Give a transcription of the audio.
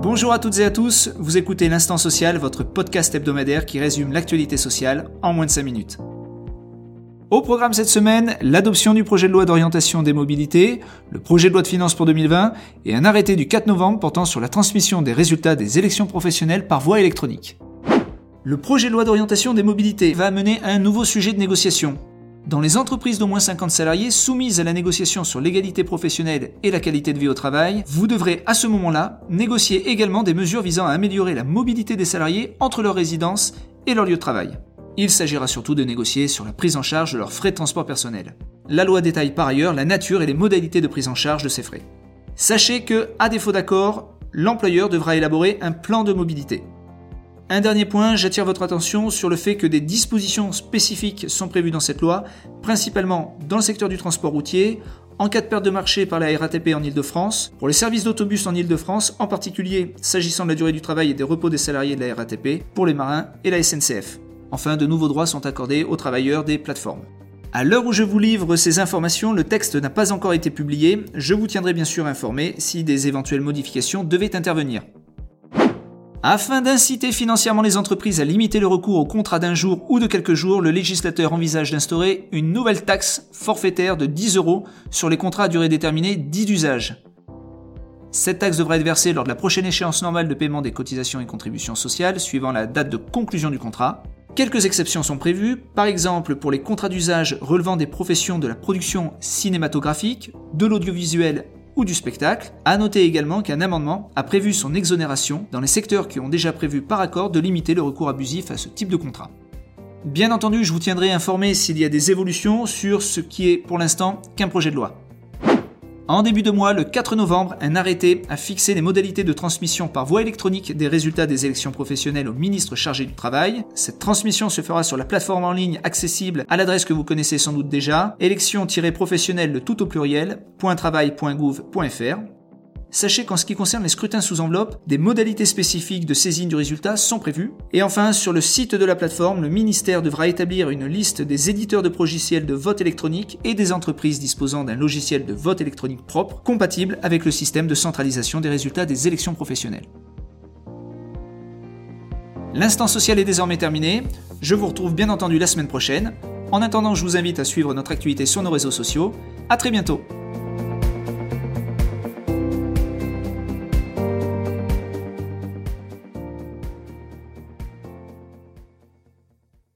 Bonjour à toutes et à tous, vous écoutez L'Instant Social, votre podcast hebdomadaire qui résume l'actualité sociale en moins de 5 minutes. Au programme cette semaine, l'adoption du projet de loi d'orientation des mobilités, le projet de loi de finances pour 2020 et un arrêté du 4 novembre portant sur la transmission des résultats des élections professionnelles par voie électronique. Le projet de loi d'orientation des mobilités va amener un nouveau sujet de négociation. Dans les entreprises d'au moins 50 salariés soumises à la négociation sur l'égalité professionnelle et la qualité de vie au travail, vous devrez à ce moment-là négocier également des mesures visant à améliorer la mobilité des salariés entre leur résidence et leur lieu de travail. Il s'agira surtout de négocier sur la prise en charge de leurs frais de transport personnel. La loi détaille par ailleurs la nature et les modalités de prise en charge de ces frais. Sachez que, à défaut d'accord, l'employeur devra élaborer un plan de mobilité. Un dernier point, j'attire votre attention sur le fait que des dispositions spécifiques sont prévues dans cette loi, principalement dans le secteur du transport routier, en cas de perte de marché par la RATP en Ile-de-France, pour les services d'autobus en Ile-de-France, en particulier s'agissant de la durée du travail et des repos des salariés de la RATP, pour les marins et la SNCF. Enfin, de nouveaux droits sont accordés aux travailleurs des plateformes. À l'heure où je vous livre ces informations, le texte n'a pas encore été publié. Je vous tiendrai bien sûr informé si des éventuelles modifications devaient intervenir. Afin d'inciter financièrement les entreprises à limiter le recours au contrat d'un jour ou de quelques jours, le législateur envisage d'instaurer une nouvelle taxe forfaitaire de 10 euros sur les contrats à durée déterminée dits d'usage. Cette taxe devra être versée lors de la prochaine échéance normale de paiement des cotisations et contributions sociales suivant la date de conclusion du contrat. Quelques exceptions sont prévues, par exemple pour les contrats d'usage relevant des professions de la production cinématographique, de l'audiovisuel ou du spectacle. À noter également qu'un amendement a prévu son exonération dans les secteurs qui ont déjà prévu par accord de limiter le recours abusif à ce type de contrat. Bien entendu, je vous tiendrai informé s'il y a des évolutions sur ce qui est pour l'instant qu'un projet de loi. En début de mois, le 4 novembre, un arrêté a fixé les modalités de transmission par voie électronique des résultats des élections professionnelles au ministre chargé du travail. Cette transmission se fera sur la plateforme en ligne accessible à l'adresse que vous connaissez sans doute déjà, élection-professionnelle de tout au pluriel, .travail.gouv.fr. Sachez qu'en ce qui concerne les scrutins sous enveloppe, des modalités spécifiques de saisine du résultat sont prévues. Et enfin, sur le site de la plateforme, le ministère devra établir une liste des éditeurs de logiciels de vote électronique et des entreprises disposant d'un logiciel de vote électronique propre, compatible avec le système de centralisation des résultats des élections professionnelles. L'instant social est désormais terminé. Je vous retrouve bien entendu la semaine prochaine. En attendant, je vous invite à suivre notre actualité sur nos réseaux sociaux. A très bientôt